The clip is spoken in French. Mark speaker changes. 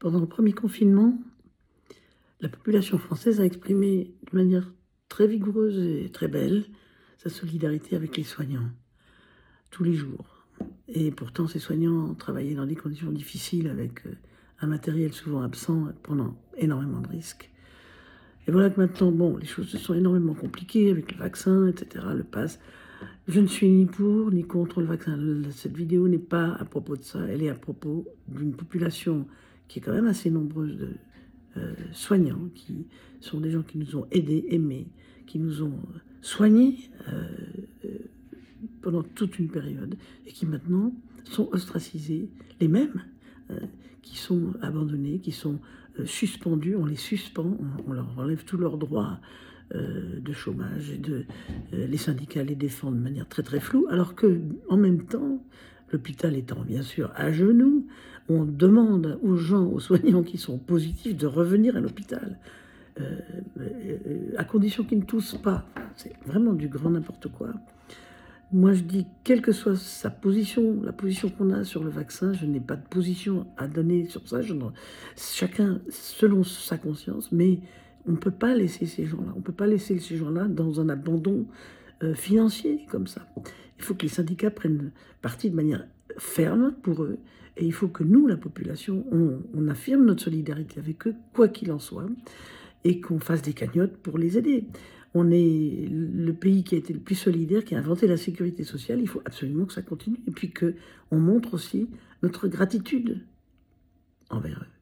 Speaker 1: Pendant le premier confinement, la population française a exprimé de manière très vigoureuse et très belle sa solidarité avec les soignants, tous les jours. Et pourtant, ces soignants travaillaient dans des conditions difficiles avec euh, un matériel souvent absent, prenant énormément de risques. Et voilà que maintenant, bon, les choses se sont énormément compliquées avec le vaccin, etc., le pass. Je ne suis ni pour ni contre le vaccin. Cette vidéo n'est pas à propos de ça. Elle est à propos d'une population qui est quand même assez nombreuse de euh, soignants, qui sont des gens qui nous ont aidés, aimés, qui nous ont soignés euh, euh, pendant toute une période et qui maintenant sont ostracisés, les mêmes, qui sont abandonnés, qui sont suspendus, on les suspend, on, leur enlève tous leurs droits de chômage, et de, les syndicats les défendent de manière très très floue, alors que en même temps, l'hôpital étant bien sûr à genoux, on demande aux gens, aux soignants qui sont positifs, de revenir à l'hôpital, euh, euh, à condition qu'ils ne toussent pas. C'est vraiment du grand n'importe quoi. Moi, je dis, quelle que soit sa position, la position qu'on a sur le vaccin, je n'ai pas de position à donner sur ça. Je chacun selon sa conscience, mais on ne peut pas laisser ces gens-là. On ne peut pas laisser ces gens-là dans un abandon euh, financier comme ça. Il faut que les syndicats prennent parti de manière ferme pour eux et il faut que nous, la population, on, affirme notre solidarité avec eux, quoi qu'il en soit, et qu'on fasse des cagnottes pour les aider. On est le pays qui a été le plus solidaire, qui a inventé la sécurité sociale. Il faut absolument que ça continue. Et puis qu'on montre aussi notre gratitude envers eux.